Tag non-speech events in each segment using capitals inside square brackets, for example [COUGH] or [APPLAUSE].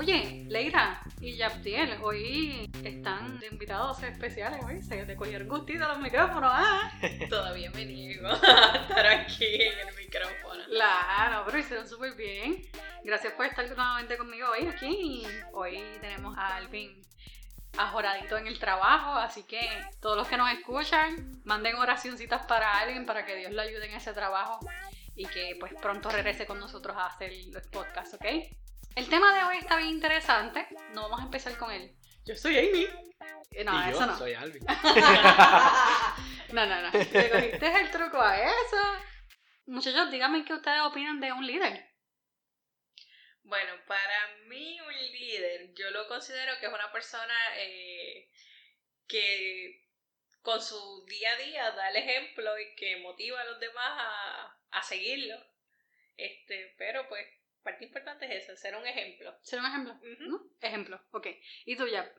Oye, Leira y Yaptiel, hoy están de invitados especiales, hoy se te cogieron gustito los micrófonos, ¿ah? [LAUGHS] Todavía me niego [LAUGHS] a estar aquí en el micrófono. Claro, pero hicieron súper bien. Gracias por estar nuevamente conmigo hoy aquí. Hoy tenemos a Alvin ajoradito en el trabajo, así que todos los que nos escuchan, manden oracioncitas para alguien para que Dios lo ayude en ese trabajo y que pues pronto regrese con nosotros a hacer los podcasts, ¿ok? El tema de hoy está bien interesante, no vamos a empezar con él. Yo soy Amy. Eh, No, y eso yo no. soy Alvin. [LAUGHS] no, no, no. Le cogiste el truco a eso. Muchachos, díganme qué ustedes opinan de un líder. Bueno, para mí un líder, yo lo considero que es una persona eh, que con su día a día da el ejemplo y que motiva a los demás a, a seguirlo. Este, pero pues, parte importante es eso, ser un ejemplo. ¿Será un ejemplo? Ejemplo, ok. ¿Y tú, ya?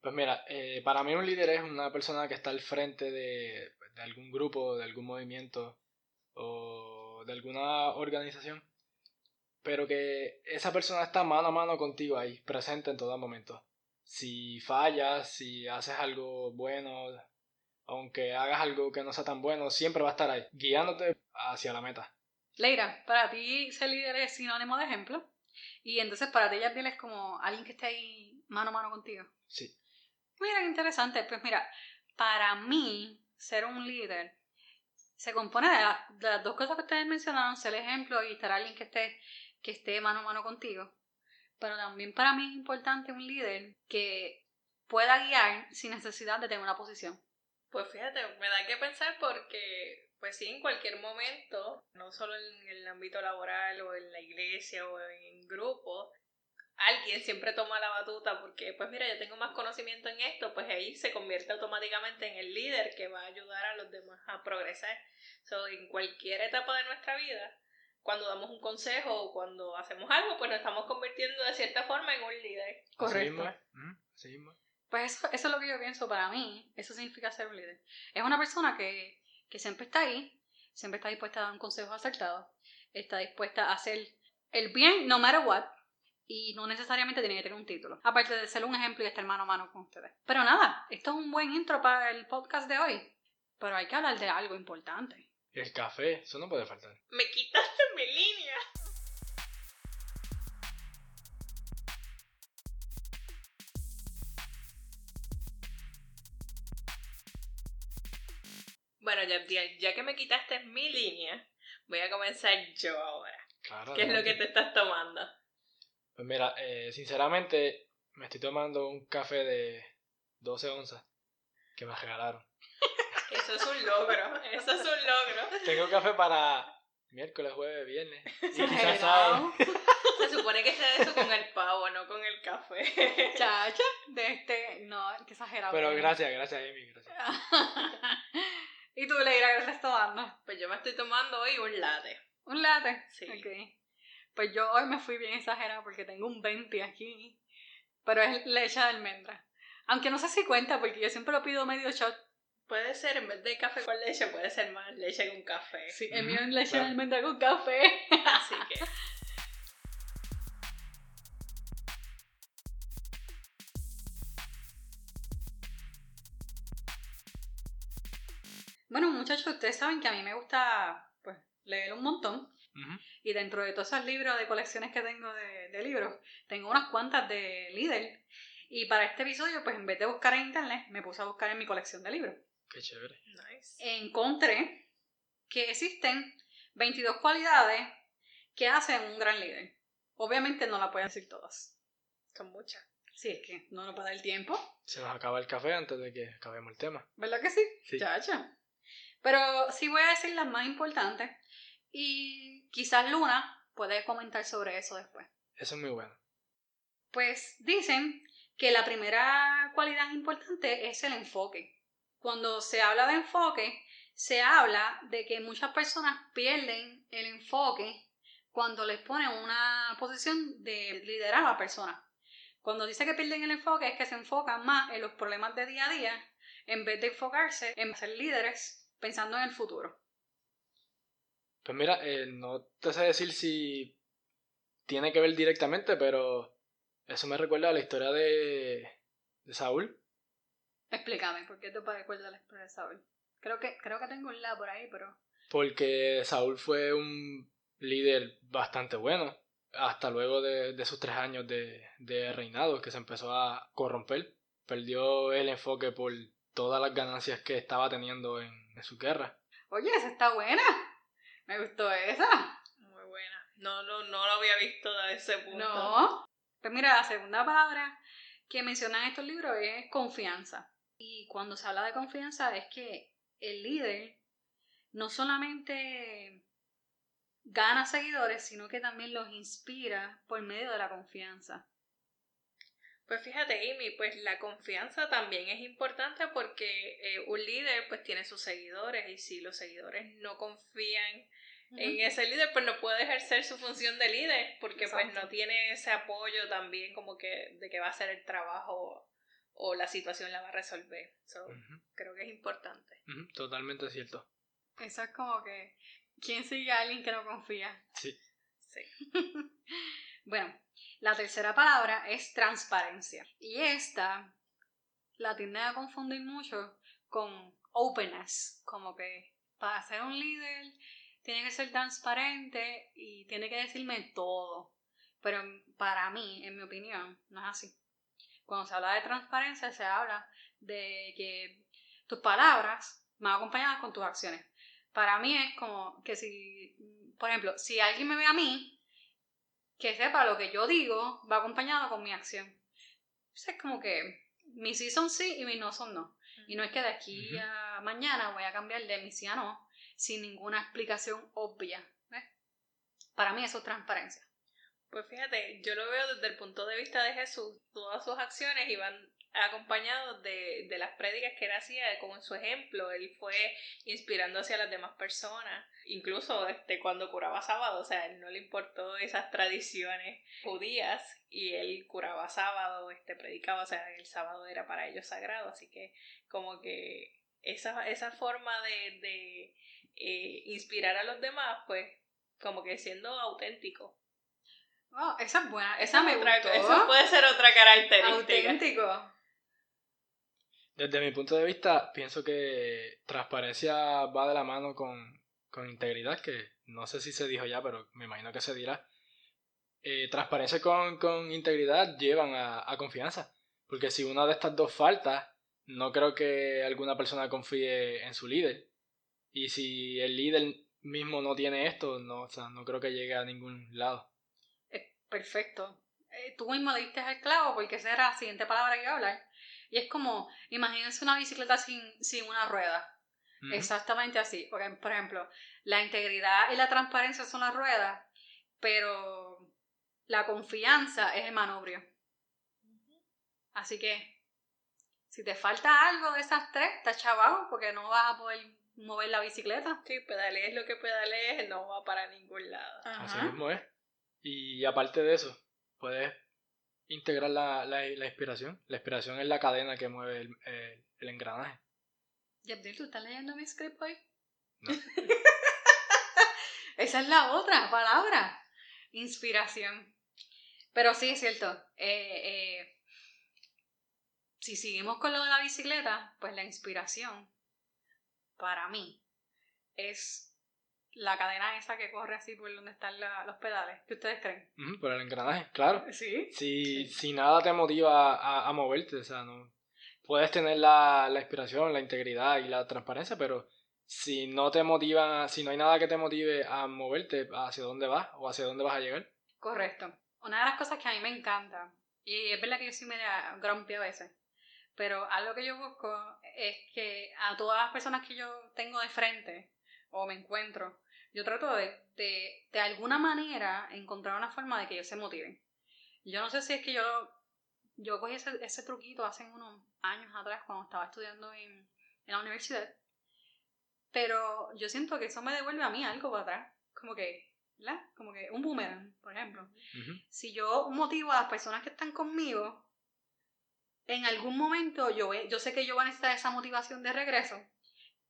Pues mira, eh, para mí un líder es una persona que está al frente de, de algún grupo, de algún movimiento o de alguna organización, pero que esa persona está mano a mano contigo ahí, presente en todo momento. Si fallas, si haces algo bueno, aunque hagas algo que no sea tan bueno, siempre va a estar ahí, guiándote hacia la meta. Leira, para ti ser líder es sinónimo de ejemplo. Y entonces para ti, Yabdiel, es como alguien que esté ahí mano a mano contigo. Sí. Mira, qué interesante. Pues mira, para mí, ser un líder se compone de las, de las dos cosas que ustedes mencionaron, ser ejemplo y estar alguien que esté, que esté mano a mano contigo. Pero también para mí es importante un líder que pueda guiar sin necesidad de tener una posición. Pues fíjate, me da que pensar porque, pues sí, en cualquier momento, no solo en el ámbito laboral o en la iglesia o en grupo, alguien siempre toma la batuta porque, pues mira, yo tengo más conocimiento en esto, pues ahí se convierte automáticamente en el líder que va a ayudar a los demás a progresar. So, en cualquier etapa de nuestra vida, cuando damos un consejo o cuando hacemos algo, pues nos estamos convirtiendo de cierta forma en un líder. Correcto. mismo es. Pues eso, eso es lo que yo pienso para mí. Eso significa ser un líder. Es una persona que, que siempre está ahí, siempre está dispuesta a dar un consejo acertado, está dispuesta a hacer el bien no matter what, y no necesariamente tiene que tener un título. Aparte de ser un ejemplo y estar mano a mano con ustedes. Pero nada, esto es un buen intro para el podcast de hoy. Pero hay que hablar de algo importante. El café, eso no puede faltar. Me quitaste mi línea. Bueno, ya, ya que me quitaste mi línea, voy a comenzar yo ahora. Claro. ¿Qué es lo que te estás tomando? Pues mira, eh, sinceramente me estoy tomando un café de 12 onzas que me regalaron. [LAUGHS] Eso es un logro, eso es un logro. Tengo café para miércoles, jueves, viernes. [LAUGHS] Y quizás Exagerado. sábado. [LAUGHS] Se supone que sea eso con el pavo, no con el café. Chacha, de este, no, qué exagerado. Pero gracias, gracias Amy, gracias. ¿Y tú, Leira, qué estás tomando? Pues yo me estoy tomando hoy un latte. ¿Un latte? Sí. Ok. Pues yo hoy me fui bien exagerada porque tengo un 20 aquí. Pero es leche de almendra. Aunque no sé si cuenta porque yo siempre lo pido medio shot. Puede ser, en vez de café con leche, puede ser más leche con café. Sí, el mío es leche de almendra con café. Así que. [LAUGHS] Bueno, muchachos, ustedes saben que a mí me gusta pues leer un montón. Y dentro de todos esos libros de colecciones que tengo de, de libros, tengo unas cuantas de líder. Y para este episodio, pues en vez de buscar en internet, me puse a buscar en mi colección de libros. Qué chévere. Nice. encontré que existen 22 cualidades que hacen un gran líder. Obviamente no las puedo decir todas. Son muchas. Sí, es que no nos va a dar el tiempo. Se nos acaba el café antes de que acabemos el tema. ¿Verdad que sí? Sí. Chacha. Pero sí voy a decir las más importantes. Y quizás Luna puede comentar sobre eso después. Eso es muy bueno. Pues dicen que la primera cualidad importante es el enfoque. Cuando se habla de enfoque, se habla de que muchas personas pierden el enfoque cuando les ponen una posición de liderar a la persona. Cuando dice que pierden el enfoque es que se enfocan más en los problemas de día a día en vez de enfocarse en ser líderes pensando en el futuro. Pues mira, eh, no te sé decir si tiene que ver directamente, pero Eso me recuerda a la historia de, de Saúl. Explícame, ¿por qué te recuerda la historia de Saúl? Creo que, creo que tengo un lado por ahí, pero... Porque Saúl fue un líder bastante bueno, hasta luego de, sus tres años de, de reinado, que se empezó a corromper. Perdió el enfoque por todas las ganancias que estaba teniendo en, su guerra. Oye, esa está buena. Me gustó esa. Muy buena. No, no, no lo había visto de ese punto. No. Pues mira, la segunda palabra que mencionan estos libros es confianza. Y cuando se habla de confianza es que el líder no solamente gana seguidores, sino que también los inspira por medio de la confianza. Pues fíjate, Amy, pues la confianza también es importante porque eh, un líder pues tiene sus seguidores y si los seguidores no confían en ese líder, pues no puede ejercer su función de líder porque pues no tiene ese apoyo también como que de que va a hacer el trabajo o la situación la va a resolver. Creo que es importante. Totalmente cierto. Eso es como que, ¿quién sigue a alguien que no confía? Sí. Sí. [LAUGHS] bueno, la tercera palabra es transparencia. Y esta la tiende a confundir mucho con openness, como que para ser un líder tiene que ser transparente y tiene que decirme todo. Pero para mí, en mi opinión, no es así. Cuando se habla de transparencia, se habla de que tus palabras van acompañadas con tus acciones. Para mí es como que si, por ejemplo, si alguien me ve a mí, que sepa lo que yo digo va acompañado con mi acción. es como que mis sí son sí y mis no son no. Y no es que de aquí a mañana voy a cambiar de mi sí a no sin ninguna explicación obvia. Para mí eso es transparencia. Pues fíjate, yo lo veo desde el punto de vista de Jesús. Todas sus acciones iban acompañados de, de las prédicas que él hacía, como en su ejemplo, él fue inspirando hacia las demás personas, incluso este, cuando curaba sábado, o sea, él no le importó esas tradiciones judías y él curaba sábado, este, predicaba, o sea, el sábado era para ellos sagrado, así que como que esa, esa forma de, de eh, inspirar a los demás, pues como que siendo auténtico. Oh, esa es buena, esa, me gustó. Eso puede ser otra característica. Auténtico. Desde mi punto de vista, pienso que transparencia va de la mano con, con integridad, que no sé si se dijo ya, pero me imagino que se dirá. Eh, transparencia con, con, integridad llevan a, a, confianza. Porque si una de estas dos falta, no creo que alguna persona confíe en su líder. Y si el líder mismo no tiene esto, no, o sea, no creo que llegue a ningún lado. Perfecto. Eh, tú mismo diste el clavo porque esa era la siguiente palabra que iba a hablar. Y es como, imagínense una bicicleta sin, sin una rueda. Exactamente así. Porque, por ejemplo, la integridad y la transparencia son las ruedas, pero la confianza es el manubrio. Así que, si te falta algo de esas tres, está chavado porque no vas a poder mover la bicicleta. Sí, pedalees lo que pedalees, no va para ningún lado. Así mismo es. Y aparte de eso, puedes integrar la, la, inspiración. La inspiración es la cadena que mueve el, el, engranaje. Yabdil, ¿tú estás leyendo mi script hoy? No. [LAUGHS] Esa es la otra palabra. Inspiración. Pero sí, es cierto. Eh, eh, si seguimos con lo de la bicicleta, pues la inspiración, para mí, es la cadena esa que corre así por donde están los pedales. ¿Qué ustedes creen? por el engranaje, claro. Sí. Si, si nada te motiva a, a, moverte, o sea, no. Puedes tener la, la inspiración, la integridad y la transparencia, pero si no te motiva, si no hay nada que te motive a moverte, ¿hacia dónde vas o hacia dónde vas a llegar? Correcto. Una de las cosas que a mí me encanta, y es verdad que yo sí me da grumpy a veces, pero algo que yo busco es que a todas las personas que yo tengo de frente o me encuentro, yo trato de, de, de alguna manera encontrar una forma de que ellos se motiven. Yo no sé si es que yo, yo cogí ese, ese truquito hace unos años atrás cuando estaba estudiando en, en la universidad, pero yo siento que eso me devuelve a mí algo para atrás, como que, ¿verdad? Como que un boomerang, por ejemplo. Si yo motivo a las personas que están conmigo, en algún momento yo, yo sé que yo voy a necesitar esa motivación de regreso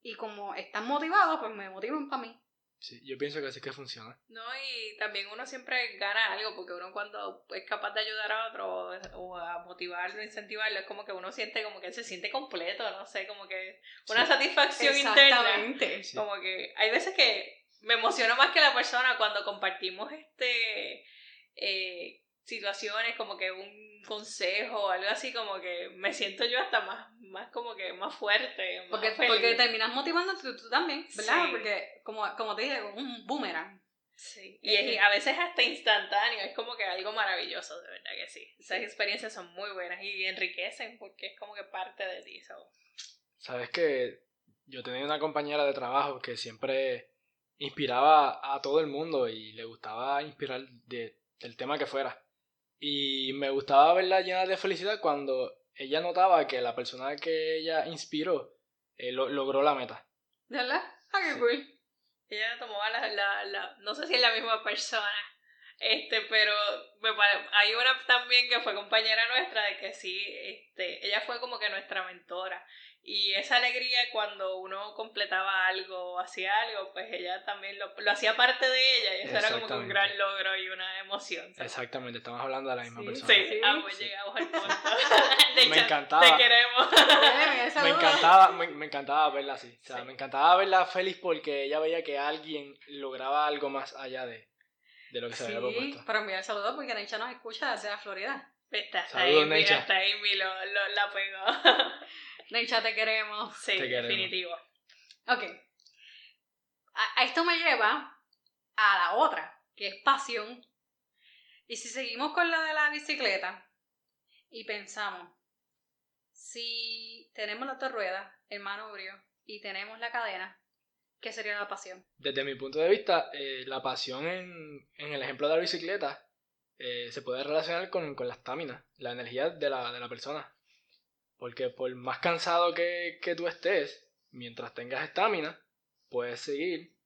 y como están motivados, pues me motivan para mí. Sí, yo pienso que así que funciona. No, y también uno siempre gana algo, porque uno cuando es capaz de ayudar a otro o a motivarlo, incentivarlo, es como que uno siente como que se siente completo, no sé, como que una Sí. satisfacción interna. Exactamente. Sí. Como que hay veces que me emociona más que la persona cuando compartimos este eh, situaciones, como que un consejo o algo así, como que me siento yo hasta más, más como que más fuerte. Más Porque, feliz. porque terminas motivando tú, tú también, ¿verdad? Sí. Porque, como, como te dije, un boomerang. Sí, y es- a veces hasta instantáneo, es como que algo maravilloso, de verdad que sí. Esas experiencias son muy buenas y enriquecen porque es como que parte de ti. so. Sabes que yo tenía una compañera de trabajo que siempre inspiraba a todo el mundo y le gustaba inspirar de, del tema que fuera. Y me gustaba verla llena de felicidad cuando ella notaba que la persona que ella inspiró eh, lo- logró la meta. ¿De verdad? Ah, qué Sí. cool. Ella tomaba la, la, la- no sé si es la misma persona, este, pero me pare- hay una también que fue compañera nuestra de que sí, este, ella fue como que nuestra mentora. Y esa alegría cuando uno completaba algo o hacía algo, pues ella también lo, lo hacía parte de ella y eso era como que un gran logro y una emoción. ¿sabes? Exactamente, estamos hablando de la misma Sí, persona. Sí, Sí, ah, pues sí. llegamos al [LAUGHS] punto. De Me encantaba. Te queremos. Mira, Me encantaba, me, me encantaba verla así. O sea, Sí. me encantaba verla feliz porque ella veía que alguien lograba algo más allá de, de lo que se había Sí, propuesto. pero enviar saludos porque Necha nos escucha desde la Florida. Está, hasta Saludos, Amy, Necha. hasta Amy lo, lo- la pegó. Necha, te queremos. sí, Te queremos. definitivo. Ok. A, a esto me lleva a la otra, que es pasión. Y si seguimos con lo de la bicicleta y pensamos, si tenemos las dos ruedas, el manubrio y tenemos la cadena, ¿qué sería la pasión? Desde mi punto de vista, eh, la pasión en, en el ejemplo de la bicicleta eh, se puede relacionar con, con la estamina, la energía de la, de la persona. Porque por más cansado que, que tú estés, mientras tengas estamina, puedes seguir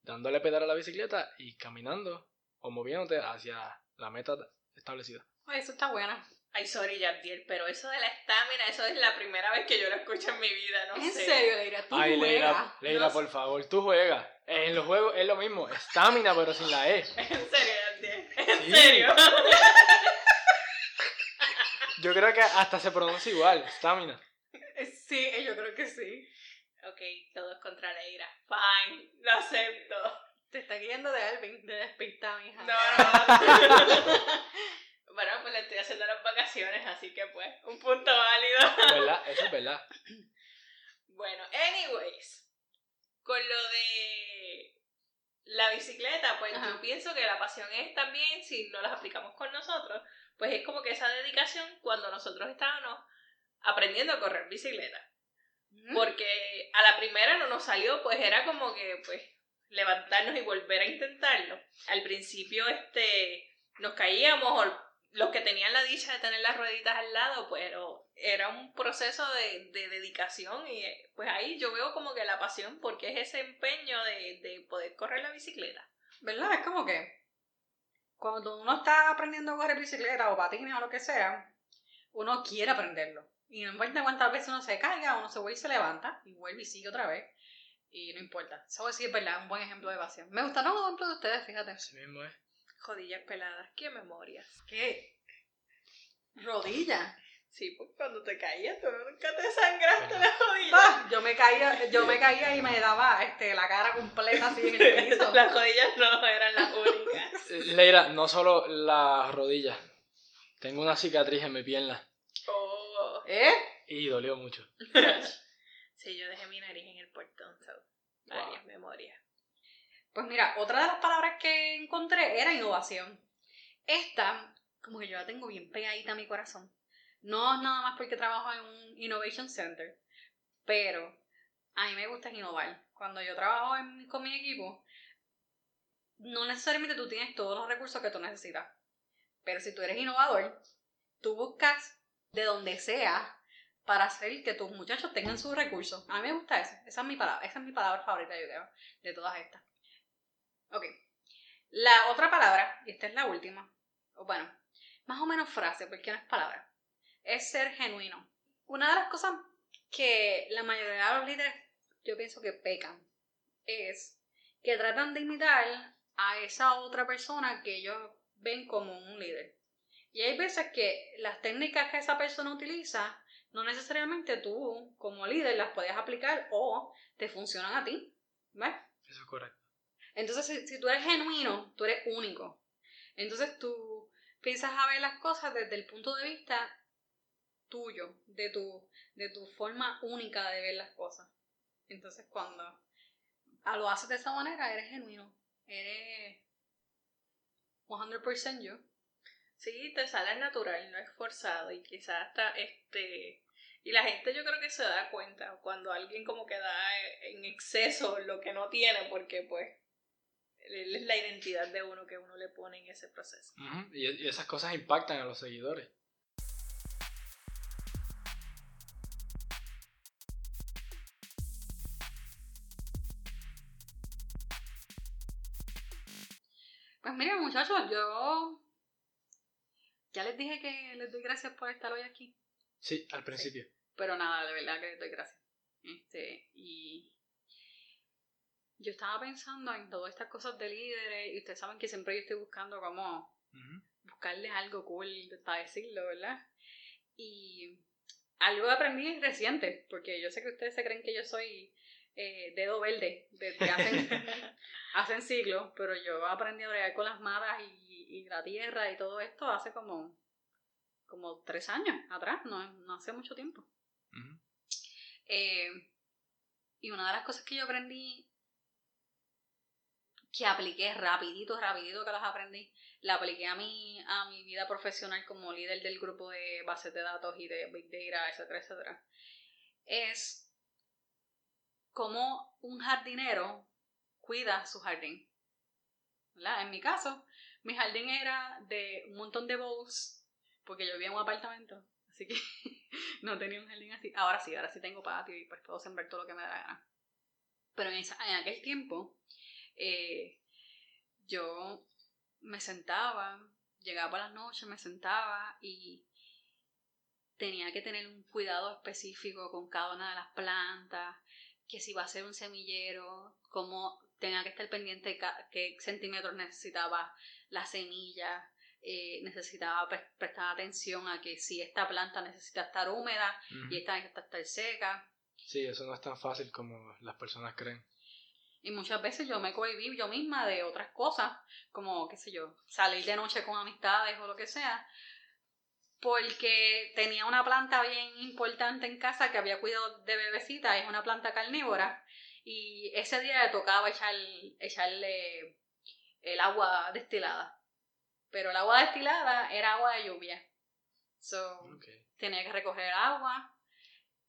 dándole pedal a la bicicleta y caminando o moviéndote hacia la meta establecida. Eso está buena. Ay, sorry, Yabdiel, pero eso de la estamina, eso es la primera vez que yo lo escucho en mi vida, no en sé. serio, Leira, tú Ay, Leila, juegas. No sé. por favor, tú juegas. En los juegos es lo mismo, estamina pero sin la E. [LAUGHS] En serio, Yabdiel. En Sí. serio. [LAUGHS] Yo creo que hasta se pronuncia igual, estamina. Eh, [LAUGHS] Sí, yo creo que sí. ok, todos contra Leira. Fine, lo acepto. Te está guiando de Alvin, de despistado, hija. No, no. [LAUGHS] bueno, pues le estoy haciendo las vacaciones, así que pues, un punto válido. ¿Verdad? [LAUGHS] Eso es verdad. Bueno, anyways, con lo de la bicicleta, pues Ajá. yo pienso que la pasión es también, si no las aplicamos con nosotros, pues es como que esa dedicación cuando nosotros estábamos aprendiendo a correr bicicleta. Mm. Porque a la primera no nos salió, pues era como que, pues, levantarnos y volver a intentarlo. Al principio, este, nos caíamos, o los que tenían la dicha de tener las rueditas al lado, pero era un proceso de, de dedicación y eh, pues ahí yo veo como que la pasión, porque es ese empeño de, de poder correr la bicicleta. ¿Verdad? Es como que cuando uno está aprendiendo a correr bicicleta o patines o lo que sea, uno quiere aprenderlo. Y no importa cuántas veces uno se caiga, uno se vuelve y se levanta y vuelve y sigue otra vez. Y no importa. Eso sí es verdad, un buen ejemplo de pasión. Me gustaron los ejemplos de ustedes, fíjate. Así mismo es. Jodillas peladas, qué memorias. ¿Qué? Rodilla. Sí, pues cuando te caías, tú nunca te sangraste la rodilla. Ah, yo me caía, yo me caía y me daba este, la cara completa así en el piso. las rodillas no eran las únicas. [LAUGHS] Leira, no solo las rodillas. Tengo una cicatriz en mi pierna Oh. ¿Eh? y dolió mucho. [LAUGHS] Sí, yo dejé mi nariz en el portón, so, varias memorias. Pues mira, otra de las palabras que encontré era innovación. Esta, como que yo la tengo bien pegadita a mi corazón. No es nada más porque trabajo en un Innovation Center, pero a mí me gusta innovar. Cuando yo trabajo en- con mi equipo, no necesariamente tú tienes todos los recursos que tú necesitas. Pero si tú eres innovador, tú buscas de donde sea para hacer que tus muchachos tengan sus recursos. A mí me gusta eso. Esa es mi palabra, esa es mi palabra favorita, yo creo, de todas estas. Ok. La otra palabra, y esta es la última, o bueno, más o menos frase, porque no es palabra, es ser genuino. Una de las cosas que la mayoría de los líderes yo pienso que pecan es que tratan de imitar a esa otra persona que ellos ven como un líder. Y hay veces que las técnicas que esa persona utiliza, no necesariamente tú como líder las puedes aplicar o te funcionan a ti. ¿Ves? Eso es correcto. Entonces, si, si tú eres genuino, tú eres único. Entonces tú piensas a ver las cosas desde el punto de vista tuyo, de tu, de tu forma única de ver las cosas. Entonces cuando lo haces de esa manera, eres genuino, eres 100% yo. Sí, te sale natural, no es forzado y quizás hasta este... Y la gente yo creo que se da cuenta cuando alguien como que da en exceso lo que no tiene porque pues es la identidad de uno que uno le pone en ese proceso. y, esas cosas impactan a los seguidores. Pues miren muchachos, yo ya les dije que les doy gracias por estar hoy aquí. Sí, al principio. Pero nada, de verdad que les doy gracias. Este, y yo estaba pensando en todas estas cosas de líderes y ustedes saben que siempre yo estoy buscando como buscarles algo cool para decirlo, ¿verdad? Y algo aprendí reciente, porque yo sé que ustedes se creen que yo soy eh, dedo verde desde hace, [LAUGHS] hace siglos, pero yo aprendí a bregar con las matas y, la tierra y todo esto hace como, como tres años atrás, no, no hace mucho tiempo. Eh, y una de las cosas que yo aprendí que apliqué rapidito, rapidito que las aprendí, la apliqué a mi, a mi vida profesional como líder del grupo de bases de datos y de Big Data, etcétera, etcétera, es cómo un jardinero cuida su jardín. En mi caso, mi jardín era de un montón de bowls, porque yo vivía en un apartamento, así que [LAUGHS] no tenía un jardín así. Ahora sí, ahora sí tengo patio y pues puedo sembrar todo lo que me da la gana. Pero en, en aquel tiempo eh, yo me sentaba, llegaba por las noches, me sentaba y tenía que tener un cuidado específico con cada una de las plantas, que si va a ser un semillero, cómo tenía que estar pendiente de qué centímetros necesitaba la semilla, eh, necesitaba prestar atención a que si esta planta necesita estar húmeda y esta necesita estar seca. Sí, eso no es tan fácil como las personas creen. Y muchas veces yo me cohibí yo misma de otras cosas, como, qué sé yo, salir de noche con amistades o lo que sea, porque tenía una planta bien importante en casa que había cuidado de bebecita, es una planta carnívora, y ese día le tocaba echar, echarle el agua destilada. Pero el agua destilada era agua de lluvia. So, tenía que recoger agua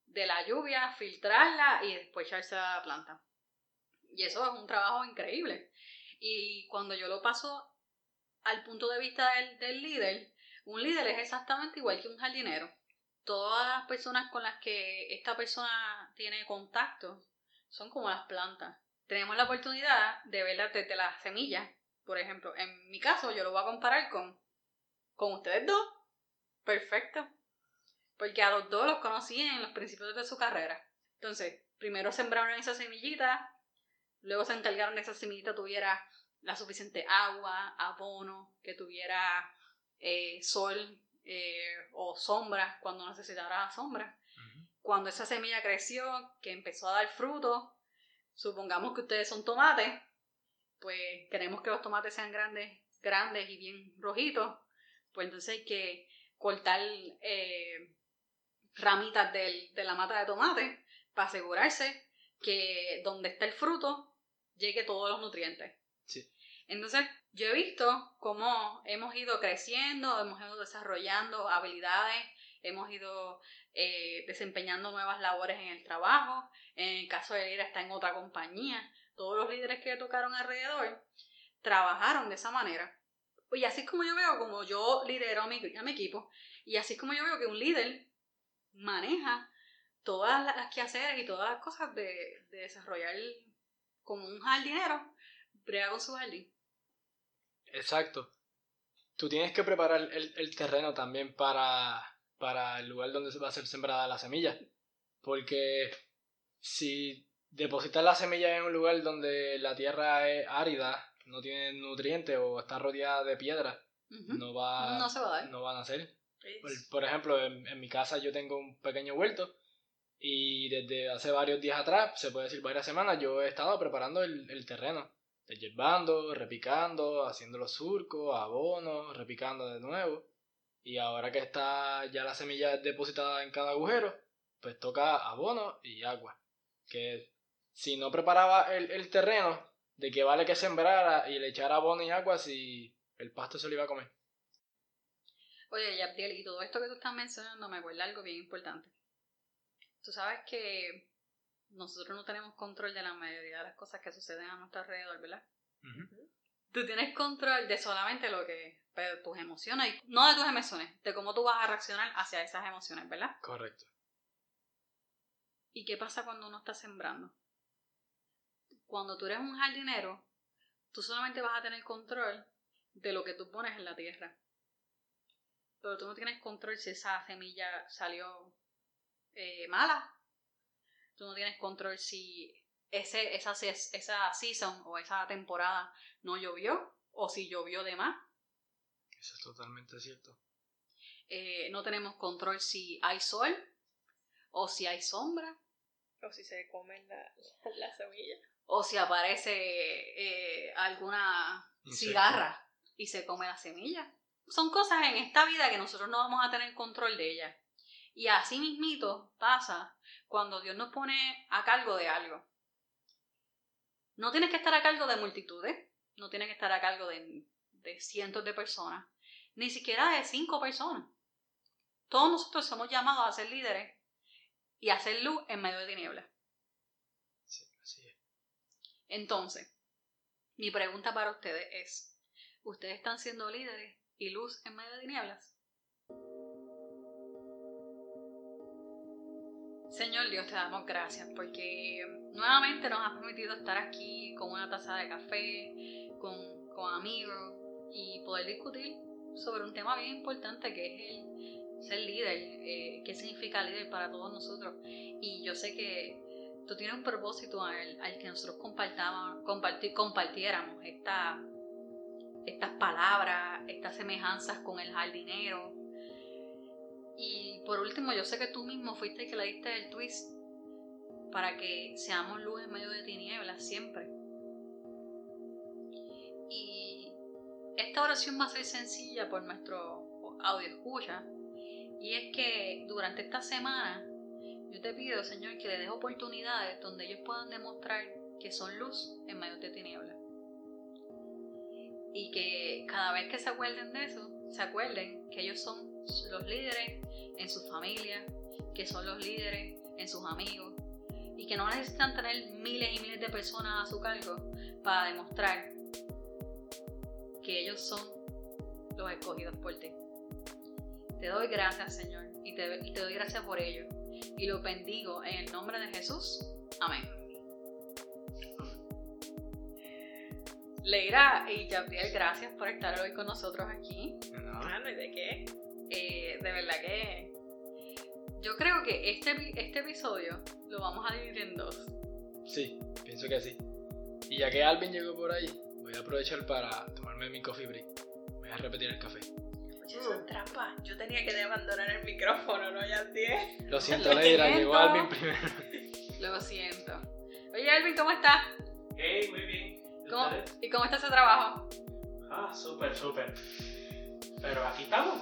de la lluvia, filtrarla y después echarse a la planta. Y eso es un trabajo increíble. Y cuando yo lo paso al punto de vista del, líder, un líder es exactamente igual que un jardinero. Todas las personas con las que esta persona tiene contacto son como las plantas. Tenemos la oportunidad de verlas desde las semillas. Por ejemplo, en mi caso yo lo voy a comparar con, con ustedes dos. Perfecto. Porque a los dos los conocí en los principios de su carrera. Entonces, primero sembraron esa semillita, Luego se encargaron de que esa semillita tuviera la suficiente agua, abono, que tuviera eh, sol eh, o sombra cuando necesitara sombra. Cuando esa semilla creció, que empezó a dar fruto, supongamos que ustedes son tomates, pues queremos que los tomates sean grandes, grandes y bien rojitos, pues entonces hay que cortar eh, ramitas de la mata de tomate para asegurarse que donde está el fruto llegue todos los nutrientes. Entonces, yo he visto cómo hemos ido creciendo, hemos ido desarrollando habilidades, hemos ido eh, desempeñando nuevas labores en el trabajo. En el caso de Lira está en otra compañía. Todos los líderes que tocaron alrededor trabajaron de esa manera. Y así es como yo veo, como yo lidero a mi, a mi equipo, y así es como yo veo que un líder maneja todas las quehaceres y todas las cosas de, de desarrollar como un jardinero, brega con su jardín. Exacto. Tú tienes que preparar el, terreno también para, para el lugar donde va a ser sembrada la semilla. Porque si depositar la semilla en un lugar donde la tierra es árida, no tiene nutrientes o está rodeada de piedra, Ujú. no va, No se va a dar. no van a nacer. Por ejemplo, en, en mi casa yo tengo un pequeño huerto y desde hace varios días atrás, se puede decir varias semanas, yo he estado preparando el, el terreno, desyerbando, repicando, haciendo los surcos, abonos, repicando de nuevo. Y ahora que está ya la semilla depositada en cada agujero, pues toca abono y agua. Que si no preparaba el, el terreno, de que vale que sembrara y le echara abono y agua si el pasto se lo iba a comer. Oye, Yabdiel, y todo esto que tú estás mencionando me acuerda algo bien importante. Tú sabes que nosotros no tenemos control de la mayoría de las cosas que suceden a nuestro alrededor, ¿verdad? Tú tienes control de solamente lo que, pero tus emociones, no de tus emociones, de cómo tú vas a reaccionar hacia esas emociones, ¿verdad? Correcto. ¿Y qué pasa cuando uno está sembrando? Cuando tú eres un jardinero, tú solamente vas a tener control de lo que tú pones en la tierra. Pero tú no tienes control si esa semilla salió eh, mala. Tú no tienes control si ese, esa, esa season o esa temporada no llovió o si llovió de más. Eso es totalmente cierto. Eh, no tenemos control si hay sol o si hay sombra. O si se comen la, [LAUGHS] la semilla. o si aparece eh, alguna Insecto. cigarra y se come la semilla. Son cosas en esta vida que nosotros no vamos a tener control de ellas. Y así mismito pasa cuando Dios nos pone a cargo de algo. No tienes que estar a cargo de multitudes, no tienes que estar a cargo de, de cientos de personas, ni siquiera de cinco personas. Todos nosotros somos llamados a ser líderes y a hacer luz en medio de tinieblas. Sí, así es. Entonces, mi pregunta para ustedes es, ¿ustedes están siendo líderes y luz en medio de tinieblas? Señor Dios, te damos gracias porque nuevamente nos has permitido estar aquí con una taza de café, con, con amigos y poder discutir sobre un tema bien importante que es el ser líder, eh, qué significa líder para todos nosotros. Y yo sé que tú tienes un propósito al, que nosotros compartir, compartiéramos esta, estas palabras, estas semejanzas con el jardinero. Y por último, yo sé que tú mismo fuiste el que le diste el twist para que seamos luz en medio de tinieblas siempre. Y esta oración va a ser sencilla por nuestro audio escucha. Y es que durante esta semana yo te pido, Señor, que le des oportunidades donde ellos puedan demostrar que son luz en medio de tinieblas. Y que cada vez que se acuerden de eso, se acuerden que ellos son los líderes en su familia, que son los líderes en sus amigos, y que no necesitan tener miles y miles de personas a su cargo para demostrar que ellos son los escogidos por ti. Te doy gracias, Señor, y te, y te doy gracias por ello y lo bendigo en el nombre de Jesús. Amén. Leira y Gabriel, gracias por estar hoy con nosotros aquí. No, Ah, ¿no? ¿Y de qué? Eh, de verdad que yo creo que este, este episodio lo vamos a dividir en dos. Sí, pienso que sí. Y ya que Alvin llegó por ahí, voy a aprovechar para tomarme mi coffee break. Voy a repetir el café. Oye, eso es trampa. Yo tenía que abandonar el micrófono, ¿no? Ya tiene. Lo [LAUGHS] siento, Lo Leira, llegó Alvin primero. Lo siento. Oye, Elvin, ¿cómo estás? Hey, muy bien. ¿Y ¿Cómo-? ¿Y cómo está ese trabajo? Ah, súper, súper. Pero aquí estamos.